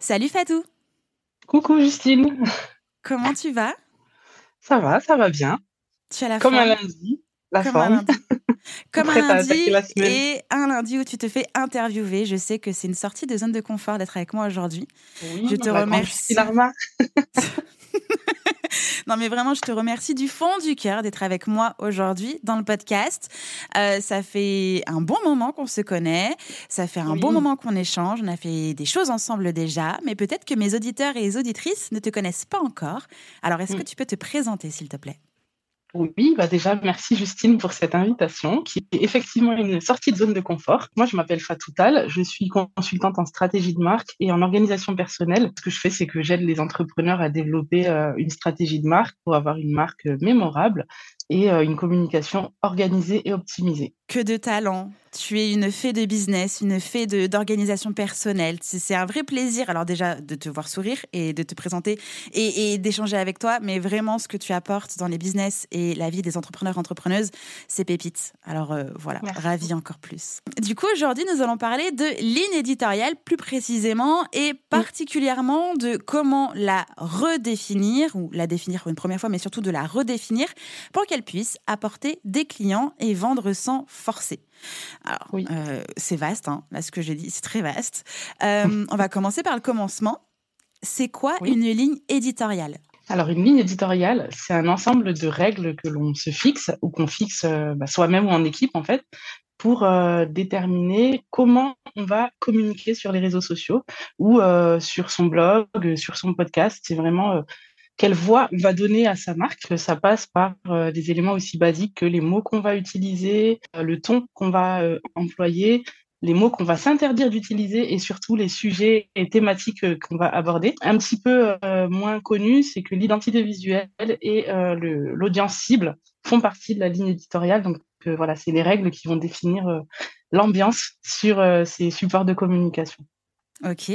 Salut Fatou. Coucou Justine. Comment tu vas? Ça va, ça va bien. Tu as la Comme forme? un lundi, la Comme forme. un lundi. Comme un lundi et un lundi où tu te fais interviewer. Je sais que c'est une sortie de zone de confort d'être avec moi aujourd'hui. Oui, Je te grande remercie. Non, mais vraiment, je te remercie du fond du cœur d'être avec moi aujourd'hui dans le podcast. Euh, ça fait un bon moment qu'on se connaît. Ça fait un Oui. bon moment qu'on échange. On a fait des choses ensemble déjà. Mais peut-être que mes auditeurs et les auditrices ne te connaissent pas encore. Alors, est-ce que Mm. tu peux te présenter, s'il te plaît? Oui, bah déjà, merci Justine pour cette invitation qui est effectivement une sortie de zone de confort. Moi, je m'appelle Fatou Tal, je suis consultante en stratégie de marque et en organisation personnelle. Ce que je fais, c'est que j'aide les entrepreneurs à développer euh, une stratégie de marque pour avoir une marque euh, mémorable et euh, une communication organisée et optimisée. Que de talent. Tu es une fée de business, une fée d'organisation personnelle. C'est c'est un vrai plaisir, alors déjà, de te voir sourire et de te présenter et, et d'échanger avec toi. Mais vraiment, ce que tu apportes dans les business et la vie des entrepreneurs, entrepreneuses, c'est pépite. Alors euh, voilà, Merci. ravi encore plus. Du coup, aujourd'hui, nous allons parler de ligne éditoriale plus précisément et particulièrement de comment la redéfinir ou la définir pour une première fois, mais surtout de la redéfinir pour qu'elle puisse apporter des clients et vendre sans forcer. Alors, Oui. euh, c'est vaste, hein. là ce que j'ai dit, c'est très vaste. Euh, on va commencer par le commencement. C'est quoi Oui. une ligne éditoriale? Alors, une ligne éditoriale, c'est un ensemble de règles que l'on se fixe ou qu'on fixe euh, bah, soi-même ou en équipe, en fait, pour euh, déterminer comment on va communiquer sur les réseaux sociaux ou euh, sur son blog, sur son podcast. C'est vraiment quelle voix va donner à sa marque. Ça passe par euh, des éléments aussi basiques que les mots qu'on va utiliser, euh, le ton qu'on va euh, employer, les mots qu'on va s'interdire d'utiliser et surtout les sujets et thématiques qu'on va aborder. Un petit peu moins connu, c'est que l'identité visuelle et l'audience cible font partie de la ligne éditoriale. Donc voilà, c'est les règles qui vont définir l'ambiance sur ces supports de communication. Ok,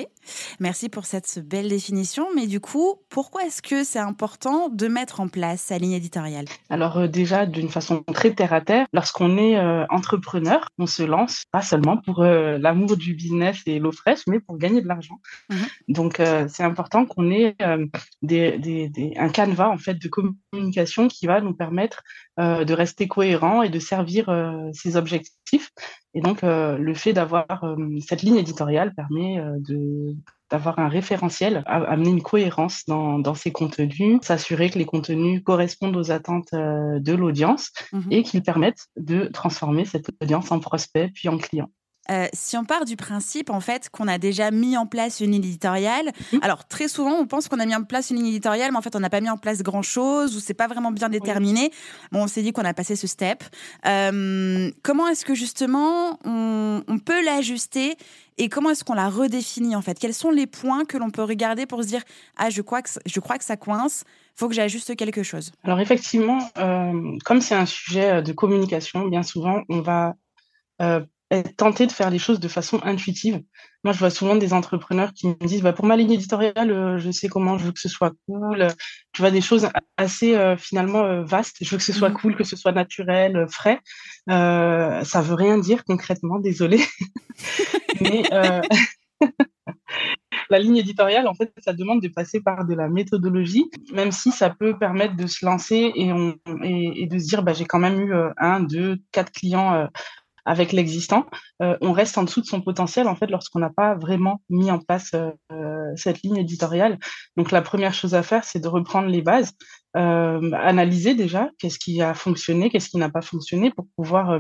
merci pour cette belle définition. Mais du coup, pourquoi est-ce que c'est important de mettre en place sa ligne éditoriale? Alors euh, déjà, d'une façon très terre à terre, lorsqu'on est euh, entrepreneur, on se lance pas seulement pour euh, l'amour du business et l'eau fraîche, mais pour gagner de l'argent. Mhm. Donc c'est important qu'on ait des, des, des- un canevas en fait de communication qui va nous permettre de rester cohérent et de servir euh, ses objectifs. Et donc euh, le fait d'avoir euh, cette ligne éditoriale permet euh, de d'avoir un référentiel, amener une cohérence dans, dans ces contenus, s'assurer que les contenus correspondent aux attentes euh, de l'audience Mhm. et qu'ils permettent de transformer cette audience en prospect puis en client. Euh, si on part du principe en fait qu'on a déjà mis en place une ligne éditoriale, Mhm. alors très souvent on pense qu'on a mis en place une ligne éditoriale, mais en fait on n'a pas mis en place grand chose ou c'est pas vraiment bien déterminé. Bon, on s'est dit qu'on a passé ce step. Euh, comment est-ce que justement on, on peut l'ajuster et comment est-ce qu'on la redéfinit en fait? Quels sont les points que l'on peut regarder pour se dire ah je crois que je crois que ça coince, faut que j'ajuste quelque chose. Alors effectivement, euh, comme c'est un sujet de communication, bien souvent, on va euh, tenté de faire les choses de façon intuitive. Moi, je vois souvent des entrepreneurs qui me disent, bah, pour ma ligne éditoriale, euh, je sais comment je veux que ce soit cool. Tu vois des choses assez euh, finalement euh, vastes. Je veux que ce soit Mhm. cool, que ce soit naturel, frais. Euh, ça veut rien dire concrètement, désolé. Mais euh, la ligne éditoriale, en fait, ça demande de passer par de la méthodologie, même si ça peut permettre de se lancer et, on, et, et de se dire, bah, j'ai quand même eu un, deux, quatre clients avec l'existant, on reste en dessous de son potentiel en fait lorsqu'on n'a pas vraiment mis en place cette ligne éditoriale. Donc la première chose à faire, c'est de reprendre les bases, euh, analyser déjà qu'est-ce qui a fonctionné, qu'est-ce qui n'a pas fonctionné pour pouvoir euh,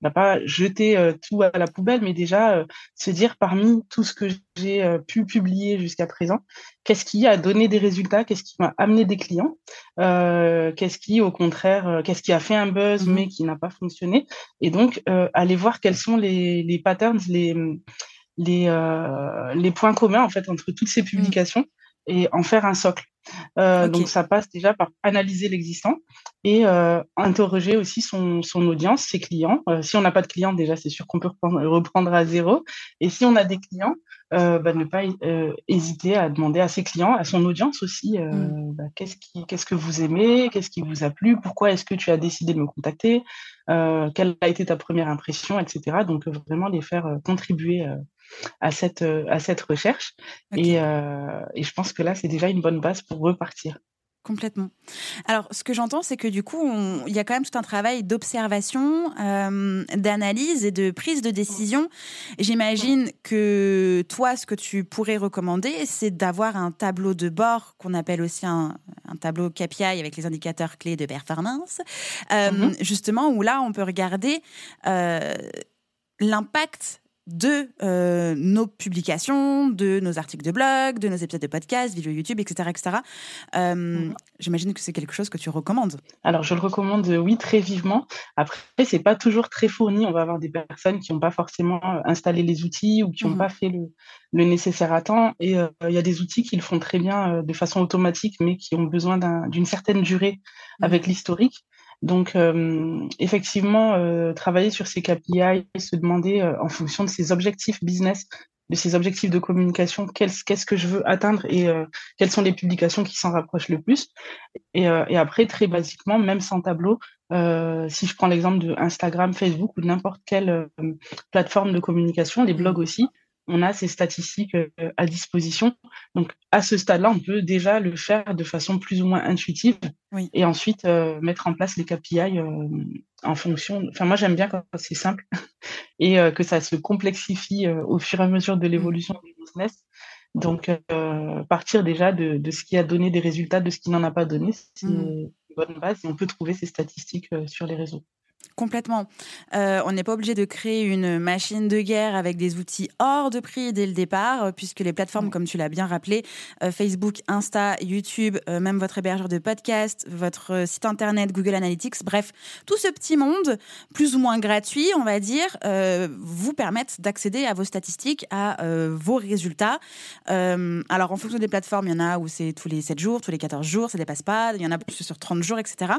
bah, pas jeter euh, tout à la poubelle, mais déjà se dire parmi tout ce que j'ai pu publier jusqu'à présent, qu'est-ce qui a donné des résultats, qu'est-ce qui m'a amené des clients, qu'est-ce qui au contraire, qu'est-ce qui a fait un buzz mmh mais qui n'a pas fonctionné, et donc aller voir quels sont les, les patterns, les les, les points communs en fait entre toutes ces mmh. publications et en faire un socle. Euh, donc ça passe déjà par analyser l'existant et euh, interroger aussi son, son, audience, ses clients. Euh, si on n'a pas de clients, déjà c'est sûr qu'on peut reprendre, à zéro. Et si on a des clients, bah, ne pas hésiter à demander à ses clients, à son audience aussi, mmh. bah, qu'est-ce qu'est-ce que vous aimez, qu'est-ce qui vous a plu, pourquoi est-ce que tu as décidé de me contacter, quelle a été ta première impression, etc. Donc vraiment les faire contribuer à cette, à cette recherche. Et, et je pense que là, c'est déjà une bonne base pour repartir. Complètement. Alors, ce que j'entends, c'est que du coup, il y a quand même tout un travail d'observation, euh, d'analyse et de prise de décision. J'imagine que toi, ce que tu pourrais recommander, c'est d'avoir un tableau de bord qu'on appelle aussi un, un, tableau KPI avec les indicateurs clés de performance, euh, mm-hmm. justement, où là, on peut regarder euh, l'impact de euh, nos publications, de nos articles de blog, de nos épisodes de podcast, vidéos YouTube, etc. etc. Euh, mhm. J'imagine que c'est quelque chose que tu recommandes. Alors, je le recommande, oui, très vivement. Après, c'est pas toujours très fourni. On va avoir des personnes qui n'ont pas forcément euh, installé les outils ou qui n'ont mhm. pas fait le, nécessaire à temps. Et il y a des outils qui le font très bien de façon automatique, mais qui ont besoin d'une certaine durée mhm. avec l'historique. Donc, euh, effectivement, euh, travailler sur ces KPI, se demander euh, en fonction de ses objectifs business, de ses objectifs de communication, qu'est-ce que je veux atteindre et quelles sont les publications qui s'en rapprochent le plus. Et, et, après, très basiquement, même sans tableau, si je prends l'exemple de Instagram, Facebook ou n'importe quelle plateforme de communication, les blogs aussi, on a ces statistiques euh, à disposition. Donc, à ce stade-là, on peut déjà le faire de façon plus ou moins intuitive et ensuite euh, mettre en place les KPI euh, en fonction. Enfin, moi, j'aime bien quand c'est simple et que ça se complexifie au fur et à mesure de l'évolution du business. Donc, partir déjà de, ce qui a donné des résultats, de ce qui n'en a pas donné, c'est mmh. une bonne base et on peut trouver ces statistiques sur les réseaux. Complètement. Euh, on n'est pas obligé de créer une machine de guerre avec des outils hors de prix dès le départ, euh, puisque les plateformes, comme tu l'as bien rappelé, euh, Facebook, Insta, YouTube, même votre hébergeur de podcast, votre site internet, Google Analytics, bref, tout ce petit monde, plus ou moins gratuit, on va dire, vous permettent d'accéder à vos statistiques, à vos résultats. alors, en fonction des plateformes, il y en a où c'est tous les 7 jours, tous les 14 jours, ça dépasse pas, il y en a plus sur 30 jours, etc.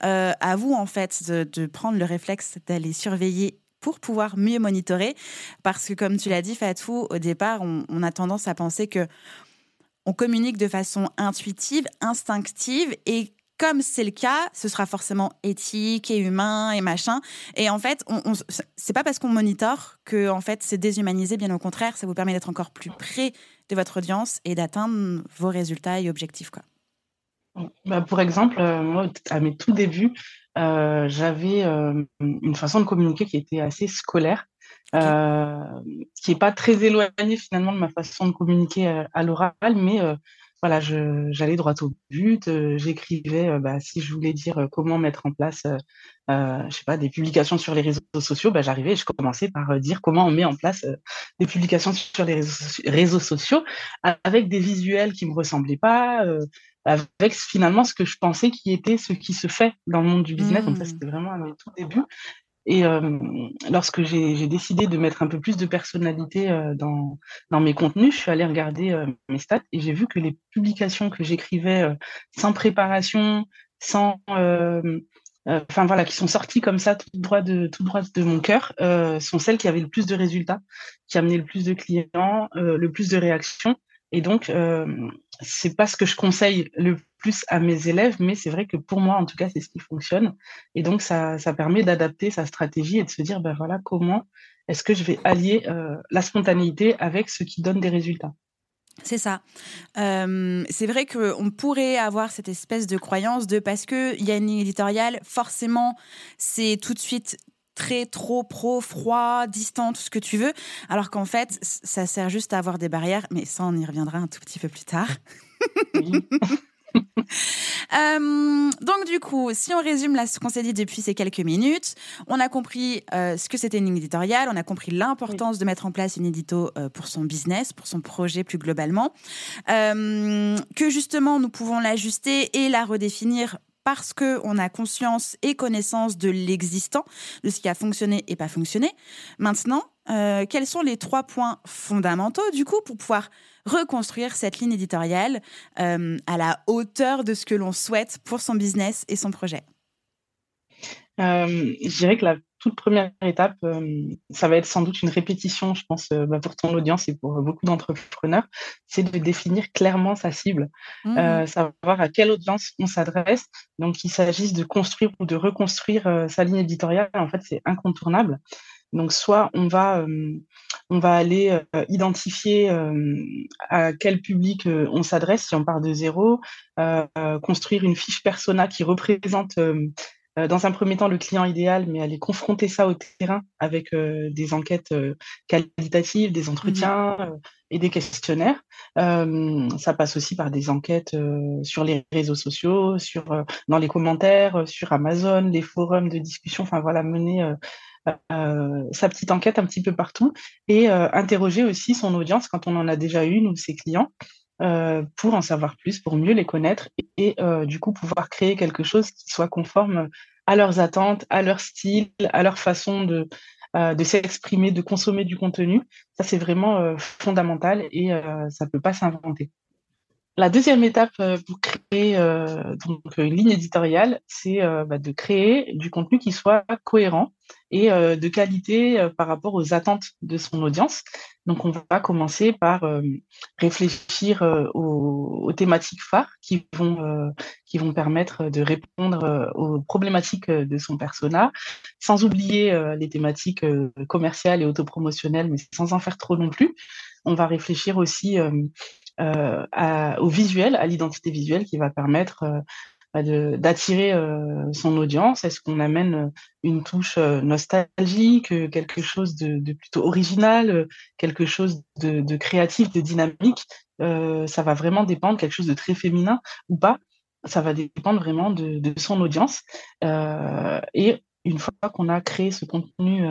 à vous, en fait, de, de prendre le réflexe d'aller surveiller pour pouvoir mieux monitorer. Parce que, comme tu l'as dit, Fatou, au départ, on, a tendance à penser que on communique de façon intuitive, instinctive, et comme c'est le cas, ce sera forcément éthique et humain et machin. Et en fait, on, c'est pas parce qu'on monitore que en fait c'est déshumanisé. Bien au contraire, ça vous permet d'être encore plus près de votre audience et d'atteindre vos résultats et objectifs, quoi. Bah, pour exemple, euh, moi, à mes tout débuts, euh, j'avais euh, une façon de communiquer qui était assez scolaire, euh, qui n'est pas très éloignée finalement de ma façon de communiquer à l'oral, mais voilà, j'allais droit au but, j'écrivais, bah, si je voulais dire comment mettre en place, je sais pas, des publications sur les réseaux sociaux, bah, j'arrivais, je commençais par dire comment on met en place des publications sur les réseaux, réseaux, sociaux avec des visuels qui me ressemblaient pas, avec finalement ce que je pensais qui était ce qui se fait dans le monde du business. Donc ça, mmh. c'était vraiment à mes tout débuts. Et euh, lorsque j'ai décidé de mettre un peu plus de personnalité euh, dans, dans mes contenus, je suis allée regarder euh, mes stats et j'ai vu que les publications que j'écrivais sans préparation, sans, enfin voilà, qui sont sorties comme ça tout droit de tout droit de mon cœur, sont celles qui avaient le plus de résultats, qui amenaient le plus de clients, le plus de réactions. Et donc, c'est pas ce que je conseille le plus à mes élèves, mais c'est vrai que pour moi, en tout cas, c'est ce qui fonctionne. Et donc, ça, ça permet d'adapter sa stratégie et de se dire, ben voilà, comment est-ce que je vais allier euh, la spontanéité avec ce qui donne des résultats. C'est ça. Euh, c'est vrai qu'on pourrait avoir cette espèce de croyance de parce qu'il y a une éditoriale, forcément, c'est tout de suite très trop pro, froid, distant, tout ce que tu veux, alors qu'en fait, ça sert juste à avoir des barrières, mais ça, on y reviendra un tout petit peu plus tard. Euh, donc du coup, si on résume là, ce qu'on s'est dit depuis ces quelques minutes, on a compris euh, ce que c'était une ligne éditoriale, on a compris l'importance de mettre en place une édito euh, pour son business, pour son projet plus globalement, que justement nous pouvons l'ajuster et la redéfinir parce qu'on a conscience et connaissance de l'existant, de ce qui a fonctionné et pas fonctionné. Maintenant, quels sont les trois points fondamentaux du coup pour pouvoir reconstruire cette ligne éditoriale euh, à la hauteur de ce que l'on souhaite pour son business et son projet? Euh, Je dirais que la toute première étape, euh, ça va être sans doute une répétition, je pense, bah, pour ton audience et pour beaucoup d'entrepreneurs, c'est de définir clairement sa cible, mmh. savoir à quelle audience on s'adresse. Donc, qu'il s'agisse de construire ou de reconstruire sa ligne éditoriale, en fait, c'est incontournable. Donc, soit on va, on va aller identifier à quel public on s'adresse si on part de zéro, construire une fiche persona qui représente dans un premier temps le client idéal, mais aller confronter ça au terrain avec des enquêtes qualitatives, des mmh entretiens et des questionnaires. ça passe aussi par des enquêtes sur les réseaux sociaux, sur dans les commentaires, sur Amazon, les forums de discussion. Enfin voilà, mener euh, sa petite enquête un petit peu partout et euh, interroger aussi son audience quand on en a déjà une ou ses clients euh, pour en savoir plus, pour mieux les connaître et, du coup pouvoir créer quelque chose qui soit conforme à leurs attentes, à leur style, à leur façon de, de s'exprimer, de consommer du contenu. Ça, c'est vraiment fondamental et ça ne peut pas s'inventer. La deuxième étape euh, pour créer euh, donc une ligne éditoriale, c'est euh, bah, de créer du contenu qui soit cohérent et de qualité par rapport aux attentes de son audience. Donc, on va commencer par réfléchir aux, thématiques phares qui vont, qui vont permettre de répondre aux problématiques de son persona, sans oublier les thématiques commerciales et autopromotionnelles, mais sans en faire trop non plus. On va réfléchir aussi euh, au visuel, à l'identité visuelle qui va permettre euh, bah, d'attirer euh, son audience Est-ce qu'on amène une touche nostalgique, quelque chose de, plutôt original, quelque chose de, créatif, de dynamique Ça va vraiment dépendre, quelque chose de très féminin ou pas. Ça va dépendre vraiment de, son audience. et une fois qu'on a créé ce contenu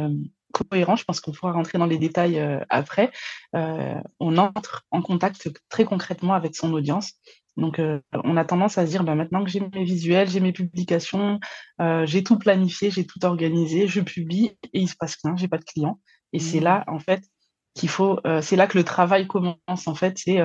cohérent. Je pense qu'on pourra rentrer dans les détails euh, après. Euh, on entre en contact très concrètement avec son audience. Donc, euh, on a tendance à se dire, bah, maintenant que j'ai mes visuels, j'ai mes publications, j'ai tout planifié, j'ai tout organisé, je publie et il se passe rien, j'ai pas de clients. Et c'est là, mmh. en fait, qu'il faut, c'est là que le travail commence. En fait, c'est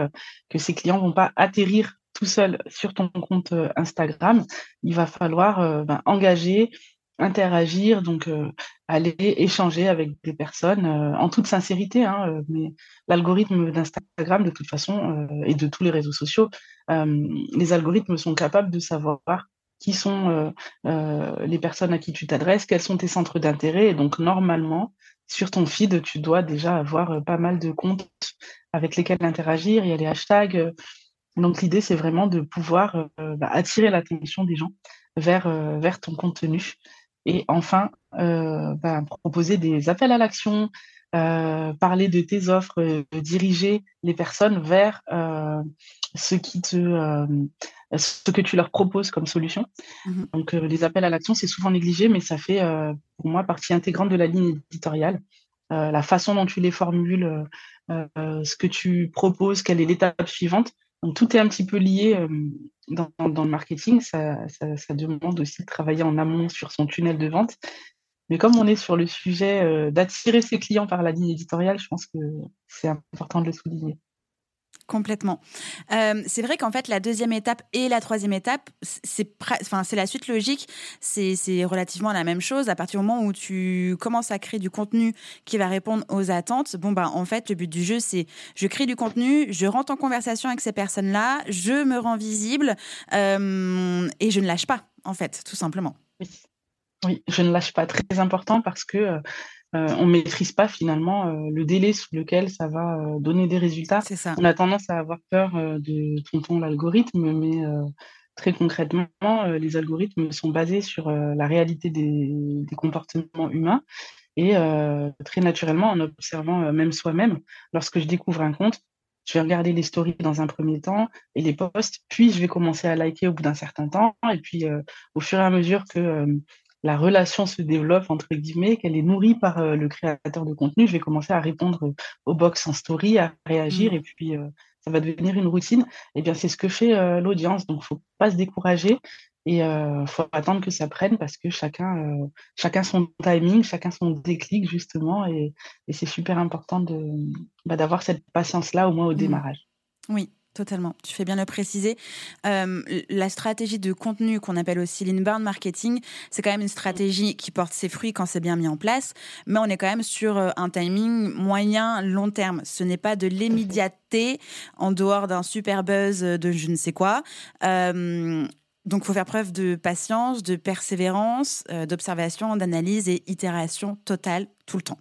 que ces clients vont pas atterrir tout seuls sur ton compte Instagram. Il va falloir ben, engager, interagir, donc euh, aller échanger avec des personnes euh, en toute sincérité. Hein, euh, mais l'algorithme d'Instagram, de toute façon, et de tous les réseaux sociaux, les algorithmes sont capables de savoir qui sont les personnes à qui tu t'adresses, quels sont tes centres d'intérêt. Et donc, normalement, sur ton feed, tu dois déjà avoir pas mal de comptes avec lesquels interagir. Il y a les hashtags. donc, l'idée, c'est vraiment de pouvoir bah, attirer l'attention des gens vers, vers ton contenu. Et enfin, euh, bah, proposer des appels à l'action, euh, parler de tes offres, euh, diriger les personnes vers ce, qui te, ce que tu leur proposes comme solution. Mmh Donc, les appels à l'action, c'est souvent négligé, mais ça fait pour moi partie intégrante de la ligne éditoriale. la façon dont tu les formules, ce que tu proposes, quelle est l'étape suivante. Donc, tout est un petit peu lié dans, le marketing, ça, demande aussi de travailler en amont sur son tunnel de vente. Mais comme on est sur le sujet euh, d'attirer ses clients par la ligne éditoriale, je pense que c'est important de le souligner. Complètement. Euh, c'est vrai qu'en fait, la deuxième étape et la troisième étape, c'est enfin, la suite logique. C'est relativement la même chose. À partir du moment où tu commences à créer du contenu qui va répondre aux attentes, bon, bah, en fait, le but du jeu, c'est je crée du contenu, je rentre en conversation avec ces personnes-là, je me rends visible euh, et je ne lâche pas, en fait, tout simplement. Oui. Oui, je ne lâche pas. Très important parce que euh, on ne maîtrise pas finalement euh, le délai sous lequel ça va donner des résultats. Ça. On a tendance à avoir peur de tonton l'algorithme, mais très concrètement, les algorithmes sont basés sur la réalité des, des comportements humains et très naturellement, en observant même soi-même, lorsque je découvre un compte, je vais regarder les stories dans un premier temps et les posts, puis je vais commencer à liker au bout d'un certain temps. Et puis, au fur et à mesure que la relation se développe, entre guillemets, qu'elle est nourrie par le créateur de contenu, je vais commencer à répondre aux box en story, à réagir, mmh. et puis ça va devenir une routine. Et eh bien, c'est ce que fait l'audience. Donc, il ne faut pas se décourager. Et il faut attendre que ça prenne parce que chacun, chacun son timing, chacun son déclic, justement. Et, c'est super important de, bah, d'avoir cette patience-là, au moins au mmh. démarrage. Oui, Totalement, tu fais bien le préciser. la stratégie de contenu qu'on appelle aussi l'inbound marketing, c'est quand même une stratégie qui porte ses fruits quand c'est bien mis en place, mais on est quand même sur un timing moyen, long terme. Ce n'est pas de l'immédiateté en dehors d'un super buzz de je ne sais quoi. Donc, il faut faire preuve de patience, de persévérance, euh, d'observation, d'analyse et itération totale tout le temps.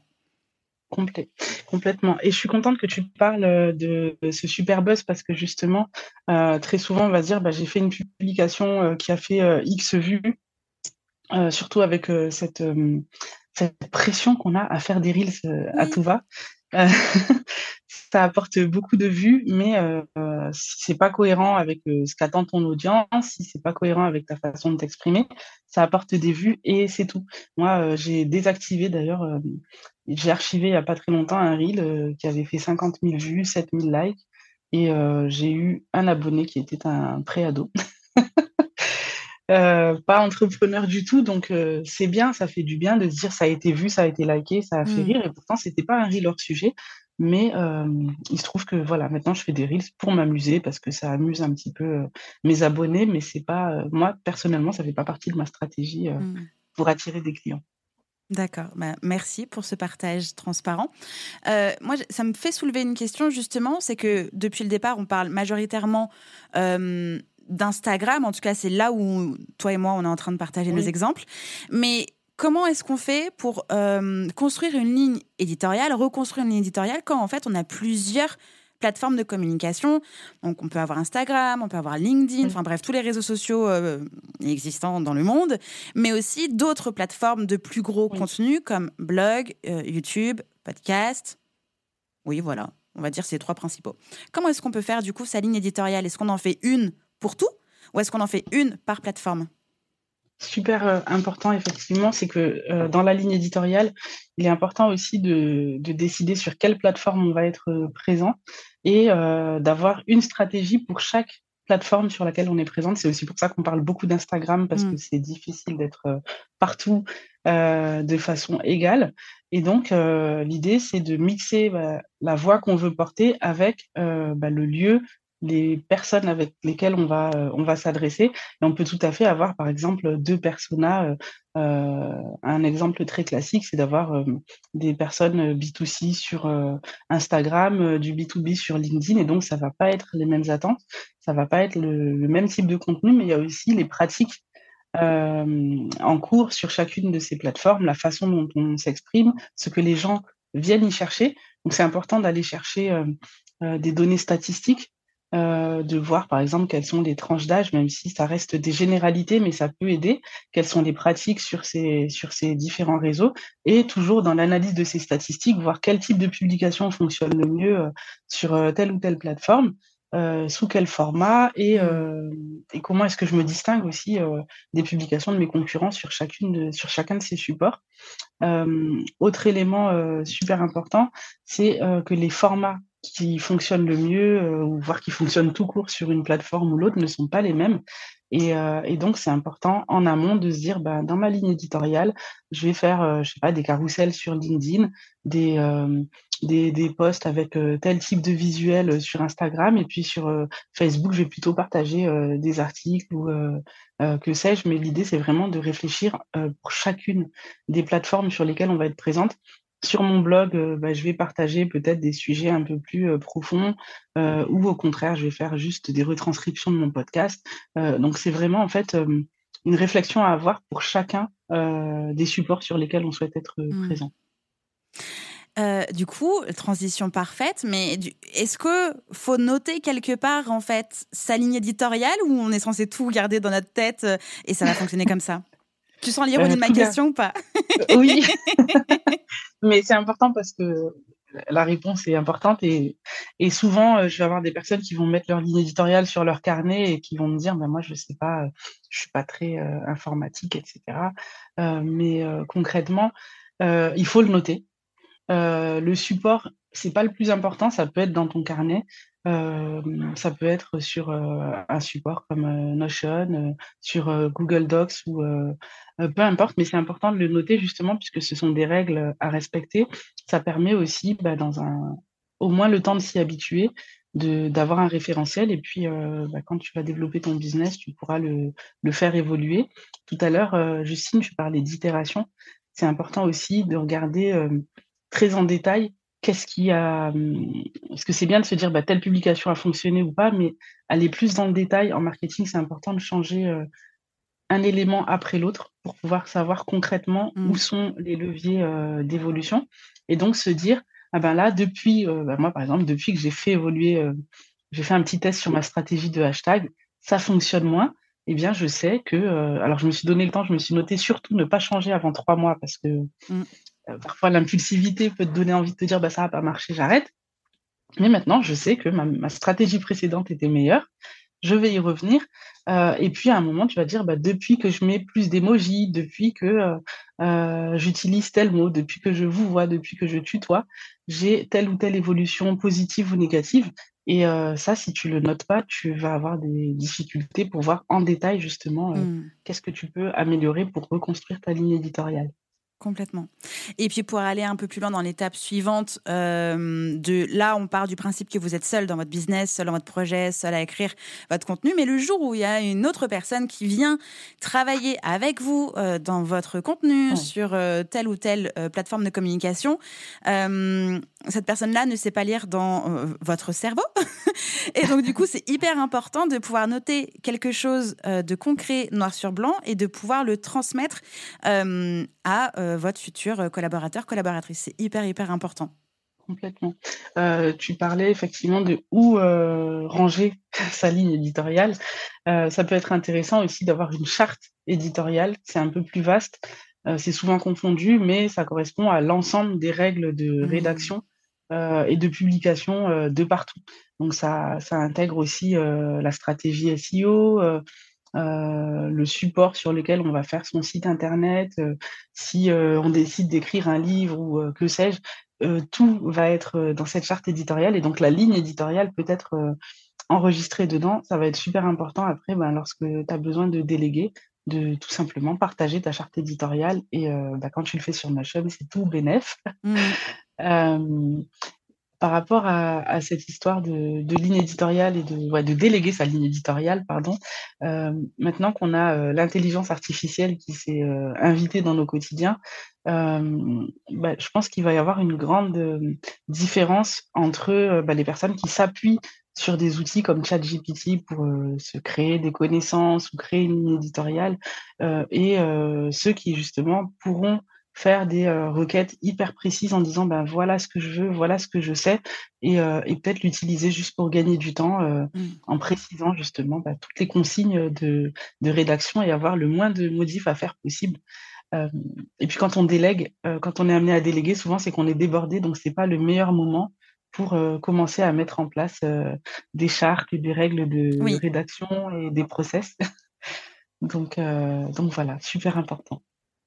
Complet, complètement. Et je suis contente que tu parles euh, de ce super buzz parce que justement, euh, très souvent, on va se dire, bah, j'ai fait une publication qui a fait X vues, surtout avec cette, cette pression qu'on a à faire des reels à tout va. ça apporte beaucoup de vues, mais euh, si c'est pas cohérent avec euh, ce qu'attend ton audience, si c'est pas cohérent avec ta façon de t'exprimer, ça apporte des vues et c'est tout. Moi, euh, j'ai désactivé d'ailleurs, euh, j'ai archivé il y a pas très longtemps un reel qui avait fait 50 000 vues, 7 000 likes, et j'ai eu un abonné qui était un préado. Euh, pas entrepreneur du tout, donc c'est bien, ça fait du bien de se dire ça a été vu, ça a été liké, ça a fait mmh. rire, et pourtant c'était pas un reel hors sujet, mais il se trouve que voilà, maintenant je fais des reels pour m'amuser parce que ça amuse un petit peu mes abonnés, mais c'est pas moi personnellement, ça fait pas partie de ma stratégie mmh. pour attirer des clients. D'accord, bah, merci pour ce partage transparent. Euh, moi, ça me fait soulever une question justement, c'est que depuis le départ, on parle majoritairement d'Instagram, en tout cas c'est là où toi et moi on est en train de partager nos exemples, mais comment est-ce qu'on fait pour euh, construire une ligne éditoriale, reconstruire une ligne éditoriale quand en fait on a plusieurs plateformes de communication? Donc on peut avoir Instagram, on peut avoir LinkedIn, enfin bref, tous les réseaux sociaux euh, existants dans le monde, mais aussi d'autres plateformes de plus gros contenus comme blog, euh, YouTube, podcast. Oui, voilà, on va dire ces trois principaux. Comment est-ce qu'on peut faire du coup sa ligne éditoriale? Est-ce qu'on en fait une pour tout ou est-ce qu'on en fait une par plateforme? Super euh, important, effectivement, c'est que euh, dans la ligne éditoriale, il est important aussi de, décider sur quelle plateforme on va être euh, présent et d'avoir une stratégie pour chaque plateforme sur laquelle on est présente. C'est aussi pour ça qu'on parle beaucoup d'Instagram parce mmh. que c'est difficile d'être partout de façon égale. Et donc, l'idée, c'est de mixer bah, la voix qu'on veut porter avec bah, le lieu les personnes avec lesquelles on va, euh, on va s'adresser. Et on peut tout à fait avoir, par exemple, deux personas. Euh, euh un exemple très classique, c'est d'avoir des personnes B2C sur Instagram, du B2B sur LinkedIn, et donc ça va pas être les mêmes attentes, ça va pas être le même type de contenu, mais il y a aussi les pratiques en cours sur chacune de ces plateformes, la façon dont on s'exprime, ce que les gens viennent y chercher. Donc c'est important d'aller chercher des données statistiques euh, de voir par exemple quelles sont les tranches d'âge, même si ça reste des généralités, mais ça peut aider, quelles sont les pratiques sur ces, sur ces différents réseaux, et toujours dans l'analyse de ces statistiques, voir quel type de publication fonctionne le mieux euh, sur euh, telle ou telle plateforme, sous quel format, et, mmh. et comment est-ce que je me distingue aussi des publications de mes concurrents sur, chacune de, sur chacun de ces supports. autre élément super important, c'est que les formats qui fonctionnent le mieux, euh, ou voire qui fonctionnent tout court sur une plateforme ou l'autre, ne sont pas les mêmes. Et, euh, et donc, c'est important en amont de se dire, bah, dans ma ligne éditoriale, je vais faire, euh, je sais pas, des carousels sur LinkedIn, des, des, des, posts avec tel type de visuel sur Instagram, et puis sur Facebook, je vais plutôt partager des articles ou que sais-je. Mais l'idée, c'est vraiment de réfléchir pour chacune des plateformes sur lesquelles on va être présente sur mon blog, euh, bah, je vais partager peut-être des sujets un peu plus euh, profonds euh, ou au contraire, je vais faire juste des retranscriptions de mon podcast. donc c'est vraiment en fait une réflexion à avoir pour chacun des supports sur lesquels on souhaite être mmh. présent. Euh, du coup, transition parfaite, mais est-ce que faut noter quelque part en fait sa ligne éditoriale ou on est censé tout garder dans notre tête et ça va fonctionner comme ça? Tu sens l'ironie de ma question ou pas? Oui, mais c'est important parce que la réponse est importante et, et souvent euh, je vais avoir des personnes qui vont mettre leur ligne éditoriale sur leur carnet et qui vont me dire ben moi je sais pas je suis pas très informatique etc mais concrètement il faut le noter. Euh, le support, c'est pas le plus important, ça peut être dans ton carnet, euh, ça peut être sur un support comme Notion, sur Google Docs ou peu importe, mais c'est important de le noter justement puisque ce sont des règles à respecter. Ça permet aussi, bah, dans un, au moins le temps de s'y habituer, d'avoir un référentiel et puis bah, quand tu vas développer ton business, tu pourras le, le faire évoluer. Tout à l'heure, Justine, tu parlais d'itération. C'est important aussi de regarder très en détail qu'est-ce qui a. Hum, parce que c'est bien de se dire bah, telle publication a fonctionné ou pas, mais aller plus dans le détail en marketing, c'est important de changer euh, un élément après l'autre pour pouvoir savoir concrètement où mmh. sont les leviers euh, d'évolution. Et donc se dire, ah ben là, depuis, euh, bah, moi par exemple, depuis que j'ai fait évoluer, j'ai fait un petit test sur ma stratégie de hashtag, ça fonctionne moins. Eh bien, je sais que, alors je me suis donné le temps, je me suis noté surtout ne pas changer avant trois mois parce que mmh. Euh, parfois, l'impulsivité peut te donner envie de te dire bah, ça n'a pas marché, j'arrête. Mais maintenant, je sais que ma, stratégie précédente était meilleure. Je vais y revenir. Euh, et puis, à un moment, tu vas dire bah, depuis que je mets plus d'émojis, depuis que euh, j'utilise tel mot, depuis que je vous vois, depuis que je tutoie, j'ai telle ou telle évolution positive ou négative. Et ça, si tu le notes pas, tu vas avoir des difficultés pour voir en détail justement mmh. qu'est-ce que tu peux améliorer pour reconstruire ta ligne éditoriale. Complètement. Et puis pour aller un peu plus loin dans l'étape suivante, euh, de là on part du principe que vous êtes seul dans votre business, seul dans votre projet, seul à écrire votre contenu, mais le jour où il y a une autre personne qui vient travailler avec vous euh, dans votre contenu sur euh, telle ou telle plateforme de communication, cette personne-là ne sait pas lire dans votre cerveau. et donc du coup c'est hyper important de pouvoir noter quelque chose de concret noir sur blanc et de pouvoir le transmettre à votre futur euh, collaborateur, collaboratrice. C'est hyper, hyper important. Complètement. Euh, tu parlais effectivement de où ranger sa ligne éditoriale. ça peut être intéressant aussi d'avoir une charte éditoriale. C'est un peu plus vaste. c'est souvent confondu, mais ça correspond à l'ensemble des règles de mmh. rédaction et de publication de partout. Donc ça, ça intègre aussi la stratégie SEO, euh, le support sur lequel on va faire son site internet, euh, si euh, on décide d'écrire un livre ou que sais-je, tout va être dans cette charte éditoriale et donc la ligne éditoriale peut être enregistrée dedans. Ça va être super important après, ben, lorsque tu as besoin de déléguer, de tout simplement partager ta charte éditoriale et ben, quand tu le fais sur Notion, c'est tout bénef. Mmh. par rapport à, cette histoire de, ligne éditoriale et de, déléguer sa ligne éditoriale, pardon, euh, maintenant qu'on a euh, l'intelligence artificielle qui s'est euh, invitée dans nos quotidiens, bah, je pense qu'il va y avoir une grande différence entre bah, les personnes qui s'appuient sur des outils comme ChatGPT pour se créer des connaissances ou créer une ligne éditoriale et ceux qui justement pourront faire des euh, requêtes hyper précises en disant ben voilà ce que je veux, voilà ce que je sais, et, euh, et peut-être l'utiliser juste pour gagner du temps euh, mmh. en précisant justement ben, toutes les consignes de, de, rédaction et avoir le moins de modifs à faire possible. et puis quand on délègue, quand on est amené à déléguer, souvent c'est qu'on est débordé, donc c'est pas le meilleur moment pour commencer à mettre en place des chartes et des règles de, de rédaction et des process. donc, donc voilà, super important.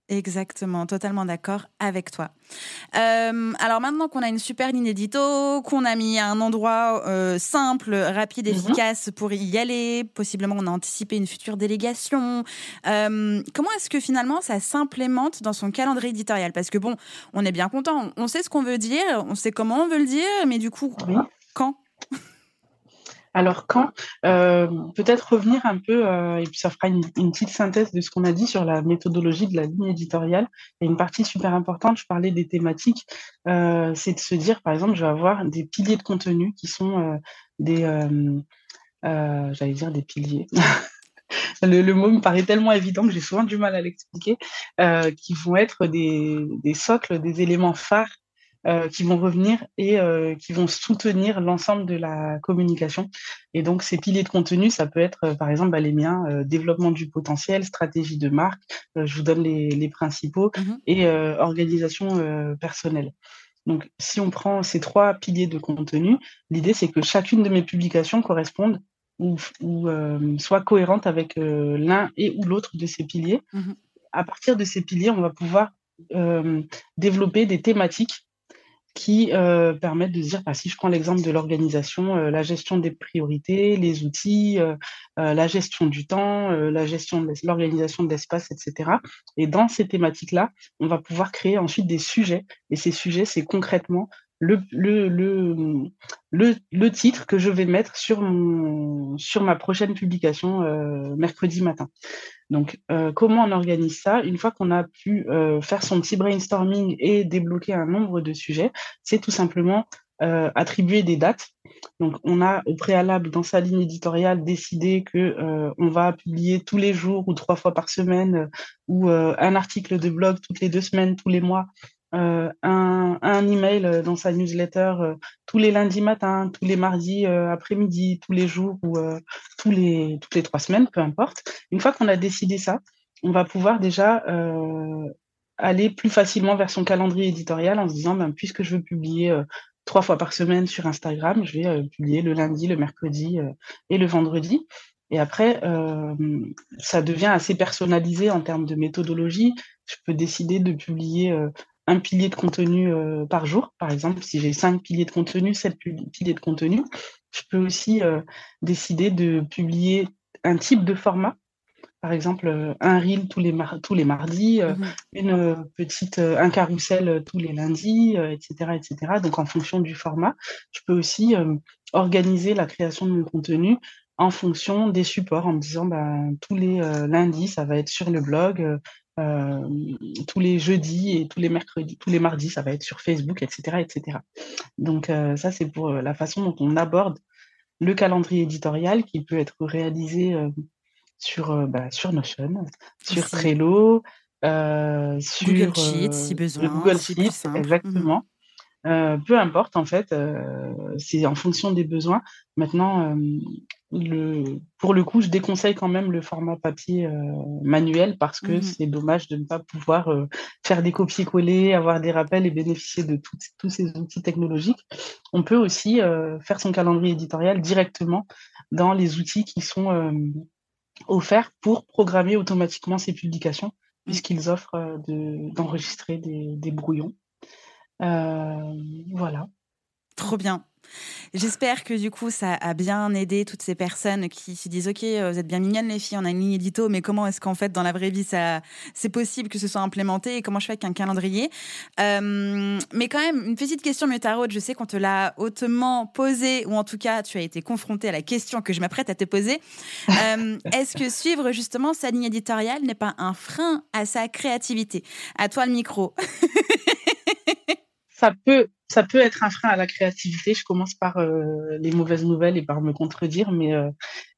Exactement, totalement d'accord avec toi. Euh, alors maintenant qu'on a une super ligne édito, qu'on a mis un endroit euh, simple, rapide, mhm. efficace pour y aller, possiblement on a anticipé une future délégation, euh, comment est-ce que finalement ça s'implémente dans son calendrier éditorial? Parce que bon, on est bien content, on sait ce qu'on veut dire, on sait comment on veut le dire, mais du coup, quand? Alors quand euh, Peut-être revenir un peu, euh, et puis ça fera une, petite synthèse de ce qu'on a dit sur la méthodologie de la ligne éditoriale. A une partie super importante, je parlais des thématiques, euh, c'est de se dire, par exemple, je vais avoir des piliers de contenu qui sont des, j'allais dire des piliers. Le, mot me paraît tellement évident que j'ai souvent du mal à l'expliquer, qui vont être des, socles, des éléments phares euh, qui vont revenir et euh, qui vont soutenir l'ensemble de la communication. Et donc, ces piliers de contenu, ça peut être, par exemple, bah, les miens, développement du potentiel, stratégie de marque, je vous donne les, les principaux, mmh et organisation personnelle. Donc, si on prend ces trois piliers de contenu, l'idée, c'est que chacune de mes publications corresponde ou, ou soit cohérente avec l'un et ou l'autre de ces piliers. Mmh à partir de ces piliers, on va pouvoir développer des thématiques qui euh, permettent de dire, bah, si je prends l'exemple de l'organisation, euh, la gestion des priorités, les outils, euh, la gestion du temps, la gestion de l'organisation de l'espace, etc. Et dans ces thématiques-là, on va pouvoir créer ensuite des sujets. Et ces sujets, c'est concrètement le, le, le, le, titre que je vais mettre sur, mon, sur ma prochaine publication mercredi matin. Donc, euh, comment on organise ça? Une fois qu'on a pu euh, faire son petit brainstorming et débloquer un nombre de sujets, c'est tout simplement euh, attribuer des dates. Donc, on a au préalable dans sa ligne éditoriale décidé que on va publier tous les jours ou trois fois par semaine ou un article de blog toutes les deux semaines, tous les mois euh, un, un, email euh, dans sa newsletter euh, tous les lundis matins, tous les mardis après-midi, tous les jours ou tous les, toutes les trois semaines, peu importe. Une fois qu'on a décidé ça, on va pouvoir déjà aller plus facilement vers son calendrier éditorial en se disant, ben, puisque je veux publier trois fois par semaine sur Instagram, je vais publier le lundi, le mercredi et le vendredi. Et après, ça devient assez personnalisé en termes de méthodologie. Je peux décider de publier un pilier de contenu euh, par jour. Par exemple, si j'ai cinq piliers de contenu, sept piliers de contenu, je peux aussi euh, décider de publier un type de format. Par exemple, euh, un reel tous les, tous les mardis, mmh une petite, un carrousel tous les lundis, etc., etc. Donc, en fonction du format, je peux aussi organiser la création de mon contenu en fonction des supports, en me disant ben, tous les lundis, ça va être sur le blog, euh, tous les jeudis et tous les mercredis, tous les mardis, ça va être sur Facebook, etc. etc. Donc euh, ça, c'est pour euh, la façon dont on aborde le calendrier éditorial qui peut être réalisé sur, bah, sur Notion, sur Trello, sur Google Sheets si besoin. Google Sheets, mmh exactement. peu importe, en fait, c'est en fonction des besoins. Maintenant, le, pour le coup, je déconseille quand même le format papier euh, manuel parce que mmh c'est dommage de ne pas pouvoir euh, faire des copier-coller, avoir des rappels et bénéficier de tous ces outils technologiques. On peut aussi euh, faire son calendrier éditorial directement dans les outils qui sont offerts pour programmer automatiquement ses publications, mmh. puisqu'ils offrent d'enregistrer des, des, brouillons. Voilà. Trop bien. J'espère que du coup, ça a bien aidé toutes ces personnes qui se disent Ok, euh, vous êtes bien mignonnes les filles, on a une ligne édito, mais comment est-ce qu'en fait, dans la vraie vie, ça, c'est possible que ce soit implémenté et comment je fais avec un calendrier? Euh, Mais quand même, une petite question, Tarot, je sais qu'on te l'a hautement posée, ou en tout cas, tu as été confronté à la question que je m'apprête à te poser. Euh, est-ce que suivre justement sa ligne éditoriale n'est pas un frein à sa créativité? À toi le micro. ça peut, ça peut être un frein à la créativité. Je commence par euh, les mauvaises nouvelles et par me contredire, mais euh,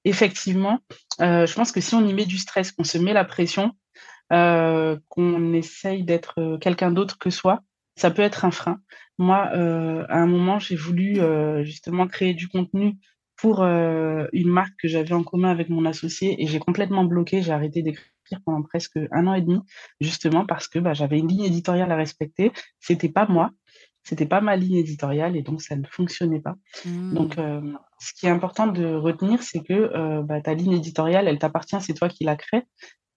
effectivement, euh, je pense que si on y met du stress, qu'on se met la pression, qu'on essaye d'être quelqu'un d'autre que soi, ça peut être un frein. Moi, à un moment, j'ai voulu justement créer du contenu pour une marque que j'avais en commun avec mon associé et j'ai complètement bloqué. J'ai arrêté d'écrire pendant presque un an et demi, justement parce que bah, j'avais une ligne éditoriale à respecter. C'était pas moi c'était pas ma ligne éditoriale et donc ça ne fonctionnait pas. Donc, mmh. euh, ce qui est important de retenir, c'est que euh, bah, ta ligne éditoriale, elle t'appartient, c'est toi qui la crée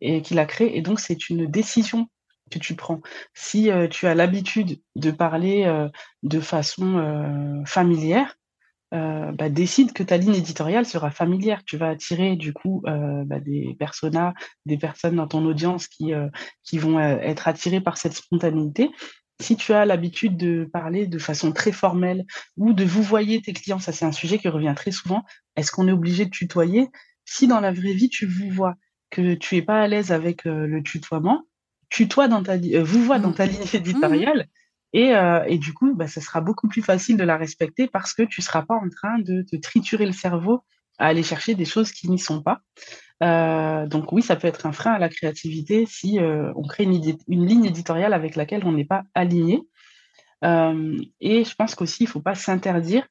et qui la crée, et donc c'est une décision que tu prends. Si euh, tu as l'habitude de parler de façon familière, bah, décide que ta ligne éditoriale sera familière. Tu vas attirer du coup bah, des personas, des personnes dans ton audience qui, qui vont être attirées par cette spontanéité si tu as l'habitude de parler de façon très formelle ou de vous voyer tes clients, ça c'est un sujet qui revient très souvent. Est-ce qu'on est obligé de tutoyer? Si dans la vraie vie tu vous vois que tu es pas à l'aise avec euh, le tutoiement, tutoie dans ta euh, vous vois dans ta mmh. ligne éditoriale. Et, euh, et, du coup, bah, ça sera beaucoup plus facile de la respecter parce que tu seras pas en train de te triturer le cerveau à aller chercher des choses qui n'y sont pas. Euh, donc oui, ça peut être un frein à la créativité si euh, on crée une, ligne éditoriale avec laquelle on n'est pas aligné. et je pense qu'aussi, il ne faut pas s'interdire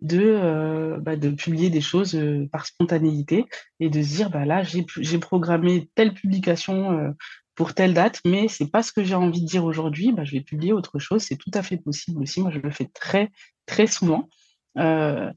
de, bah, de publier des choses par spontanéité et de se dire, bah, là, j'ai programmé telle publication pour telle date, mais c'est pas ce que j'ai envie de dire aujourd'hui, bah, je vais publier autre chose. C'est tout à fait possible aussi. Moi, je le fais très, très souvent. Euh,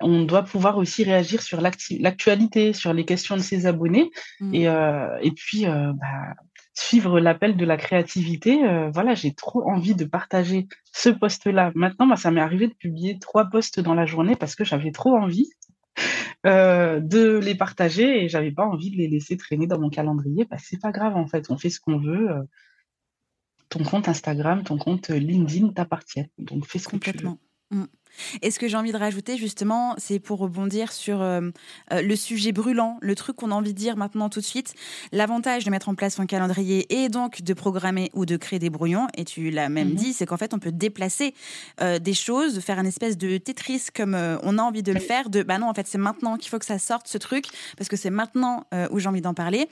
on doit pouvoir aussi réagir sur l'actualité, sur les questions de ses abonnés, mmh. et, euh, et, puis euh, bah, suivre l'appel de la créativité. voilà, j'ai trop envie de partager ce poste-là. Maintenant, bah, ça m'est arrivé de publier trois postes dans la journée parce que j'avais trop envie. de les partager et j'avais pas envie de les laisser traîner dans mon calendrier. Bah, c'est pas grave en fait, on fait ce qu'on veut. ton compte Instagram, ton compte LinkedIn t'appartient. Donc fais ce que tu veux. Mmh. Et ce que j'ai envie de rajouter, justement, c'est pour rebondir sur euh, euh, le sujet brûlant, le truc qu'on a envie de dire maintenant tout de suite. L'avantage de mettre en place son calendrier et donc de programmer ou de créer des brouillons, et tu l'as même mhm. dit, c'est qu'en fait, on peut déplacer euh, des choses, faire une espèce de Tetris comme on a envie de le faire, de bah non, en fait, c'est maintenant qu'il faut que ça sorte ce truc, parce que c'est maintenant où j'ai envie d'en parler.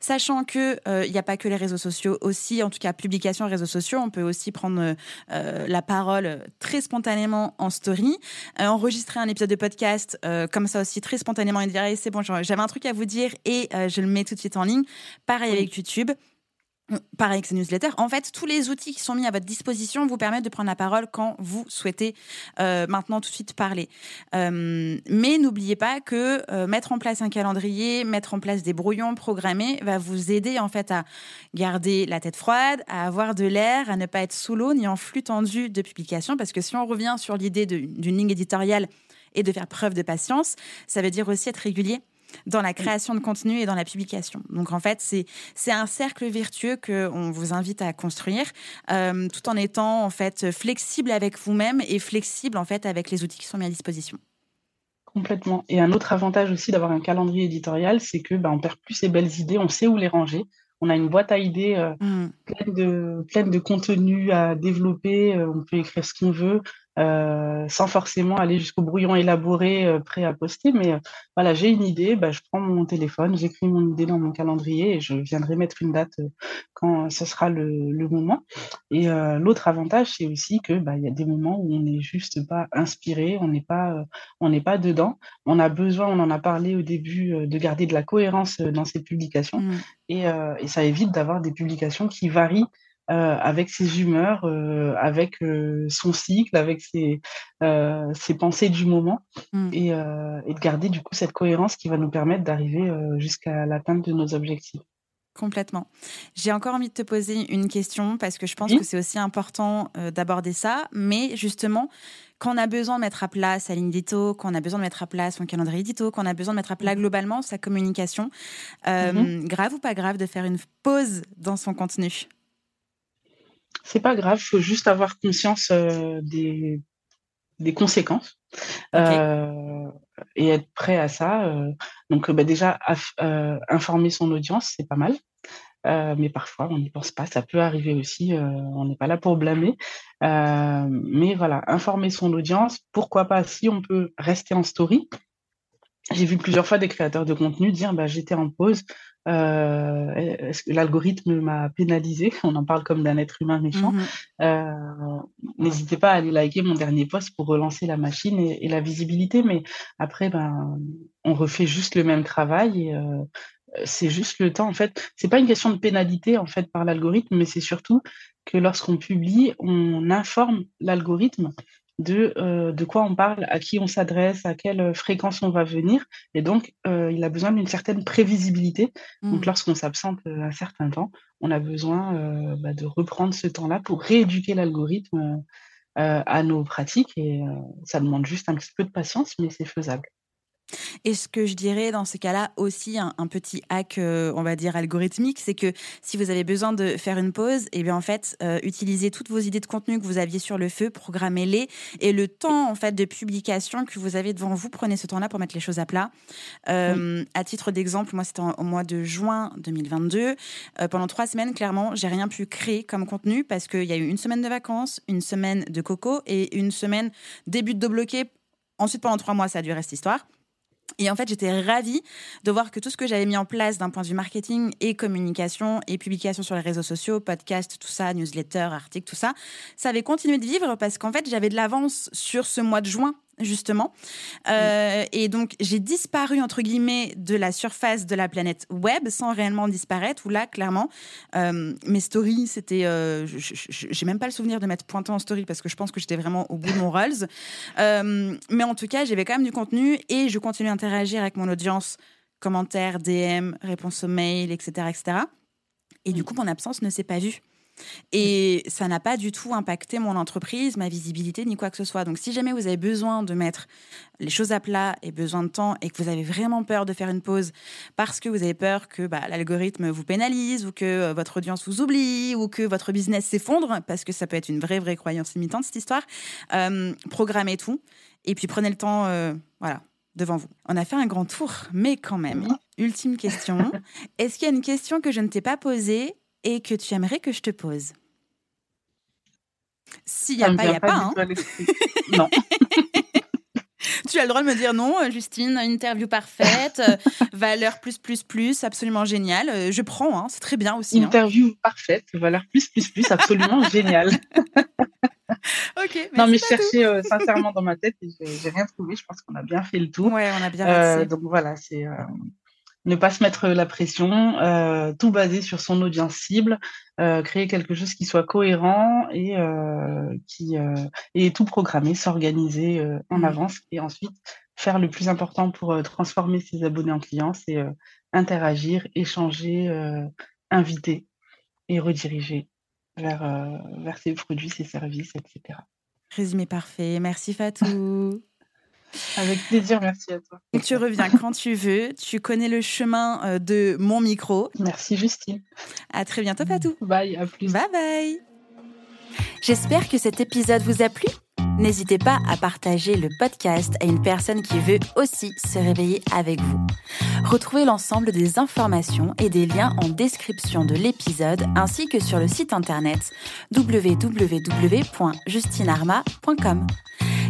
Sachant qu'il n'y a pas que les réseaux sociaux aussi, en tout cas, publication réseaux sociaux, on peut aussi prendre la parole très spontanément en story, euh, enregistrer un épisode de podcast euh, comme ça aussi très spontanément et dire c'est bon, j'avais un truc à vous dire et euh, je le mets tout de suite en ligne. Pareil avec YouTube. Pareil avec ces newsletters. En fait, tous les outils qui sont mis à votre disposition vous permettent de prendre la parole quand vous souhaitez euh, maintenant tout de suite parler. Euh, mais n'oubliez pas que euh, mettre en place un calendrier, mettre en place des brouillons programmés va vous aider en fait à garder la tête froide, à avoir de l'air, à ne pas être sous l'eau ni en flux tendu de publication. Parce que si on revient sur l'idée d'une ligne éditoriale et de faire preuve de patience, ça veut dire aussi être régulier dans la création de contenu et dans la publication. Donc en fait, c'est un cercle vertueux qu'on vous invite à construire, euh, tout en étant en fait flexible avec vous-même et flexible en fait avec les outils qui sont mis à disposition. Complètement. Et un autre avantage aussi d'avoir un calendrier éditorial, c'est que ben, on perd plus ses belles idées, on sait où les ranger. On a une boîte à idées euh, mmh. pleine, de, pleine de contenu à développer. Euh, on peut écrire ce qu'on veut. Euh, sans forcément aller jusqu'au brouillon élaboré euh, prêt à poster. Mais euh, voilà, j'ai une idée, bah, je prends mon téléphone, j'écris mon idée dans mon calendrier et je viendrai mettre une date quand ce sera le, le moment. Et l'autre avantage, c'est aussi que bah, y a des moments où on n'est juste pas inspiré, on n'est pas, on n'est pas dedans. On a besoin, on en a parlé au début, de garder de la cohérence dans ses publications. Mmh. Et, et ça évite d'avoir des publications qui varient avec ses humeurs, euh, avec euh, son cycle, avec ses, ses, pensées du moment, mmh. et, et, de garder du coup cette cohérence qui va nous permettre d'arriver jusqu'à l'atteinte de nos objectifs. Complètement. J'ai encore envie de te poser une question parce que je pense que c'est aussi important d'aborder ça, mais justement, quand on a besoin de mettre à plat sa ligne d'édito, quand on a besoin de mettre à plat son calendrier édito, quand on a besoin de mettre à plat mmh. globalement sa communication, mmh grave ou pas grave de faire une pause dans son contenu? C'est pas grave, il faut juste avoir conscience euh, des, des conséquences euh, et être prêt à ça. Euh. donc, bah, déjà, informer son audience, c'est pas mal. mais parfois, on n'y pense pas. Ça peut arriver aussi. on n'est pas là pour blâmer. mais voilà, informer son audience. Pourquoi pas si on peut rester en story j'ai vu plusieurs fois des créateurs de contenu dire bah, j'étais en pause, euh, est-ce que l'algorithme m'a pénalisé? On en parle comme d'un être humain méchant. Mmh euh, n'hésitez pas à aller liker mon dernier post pour relancer la machine et, la visibilité, mais après, ben, on refait juste le même travail et euh, c'est juste le temps. En fait, c'est pas une question de pénalité en fait par l'algorithme, mais c'est surtout que lorsqu'on publie, on informe l'algorithme de, euh, de quoi on parle, à qui on s'adresse, à quelle fréquence on va venir. Et donc, euh, il a besoin d'une certaine prévisibilité. Donc, mmh. lorsqu'on s'absente euh, un certain temps, on a besoin bah, de reprendre ce temps-là pour rééduquer l'algorithme à nos pratiques. Et ça demande juste un petit peu de patience, mais c'est faisable. Et ce que je dirais dans ce cas-là aussi, un, petit hack, euh, on va dire algorithmique, c'est que si vous avez besoin de faire une pause, et eh bien en fait, euh, utilisez toutes vos idées de contenu que vous aviez sur le feu, programmez-les, et le temps en fait de publication que vous avez devant vous, prenez ce temps-là pour mettre les choses à plat. Euh, à titre d'exemple, moi c'était au mois de juin 2022. pendant trois semaines, clairement, j'ai rien pu créer comme contenu parce qu'il y a eu une semaine de vacances, une semaine de coco et une semaine début de bloqué. Ensuite, pendant trois mois, ça a duré cette histoire. Et en fait, j'étais ravie de voir que tout ce que j'avais mis en place d'un point de vue marketing et communication et publication sur les réseaux sociaux, podcast, tout ça, newsletter, articles, tout ça, ça avait continué de vivre parce qu'en fait, j'avais de l'avance sur ce mois de juin justement. Euh, et donc, j'ai disparu, entre guillemets, de la surface de la planète web sans réellement disparaître, où là, clairement, euh, mes stories, c'était... Euh, j'ai même pas le souvenir de mettre pointant en story parce que je pense que j'étais vraiment au bout de mon Rolls. mais en tout cas, j'avais quand même du contenu et je continue à interagir avec mon audience, commentaires, DM, réponses aux mails, etc., etc. Et du coup, mon absence ne s'est pas vue. Et ça n'a pas du tout impacté mon entreprise, ma visibilité, ni quoi que ce soit. Donc, si jamais vous avez besoin de mettre les choses à plat et besoin de temps et que vous avez vraiment peur de faire une pause parce que vous avez peur que bah, l'algorithme vous pénalise ou que euh, votre audience vous oublie ou que votre business s'effondre, parce que ça peut être une vraie, vraie croyance limitante, cette histoire, euh, programmez tout et puis prenez le temps, euh, voilà, devant vous. On a fait un grand tour, mais quand même, ultime question. Est-ce qu'il y a une question que je ne t'ai pas posée et que tu aimerais que je te pose S'il n'y a pas, il n'y a pas. Hein. non. tu as le droit de me dire non, euh, Justine, interview parfaite, euh, valeur plus, plus, plus, absolument génial. Euh, je prends, hein, c'est très bien aussi. Hein. Interview parfaite, valeur plus, plus, plus, absolument génial. ok. Non, mais je cherchais sincèrement dans ma tête et j'ai rien trouvé. Je pense qu'on a bien fait le tour. Ouais, on a bien Donc voilà, c'est ne pas se mettre la pression, euh, tout baser sur son audience cible, euh, créer quelque chose qui soit cohérent et euh, qui et tout programmer, s'organiser en mmh. avance et ensuite faire le plus important pour transformer ses abonnés en clients, c'est interagir, échanger, inviter et rediriger vers vers ses produits, ses services, etc. Résumé parfait. Merci Fatou. Avec plaisir, merci à toi. Tu reviens quand tu veux. Tu connais le chemin euh, de mon micro. Merci Justine. À très bientôt, Fatou. Bye, à plus. Bye bye. J'espère que cet épisode vous a plu. N'hésitez pas à partager le podcast à une personne qui veut aussi se réveiller avec vous. Retrouvez l'ensemble des informations et des liens en description de l'épisode ainsi que sur le site internet www.justinarma.com.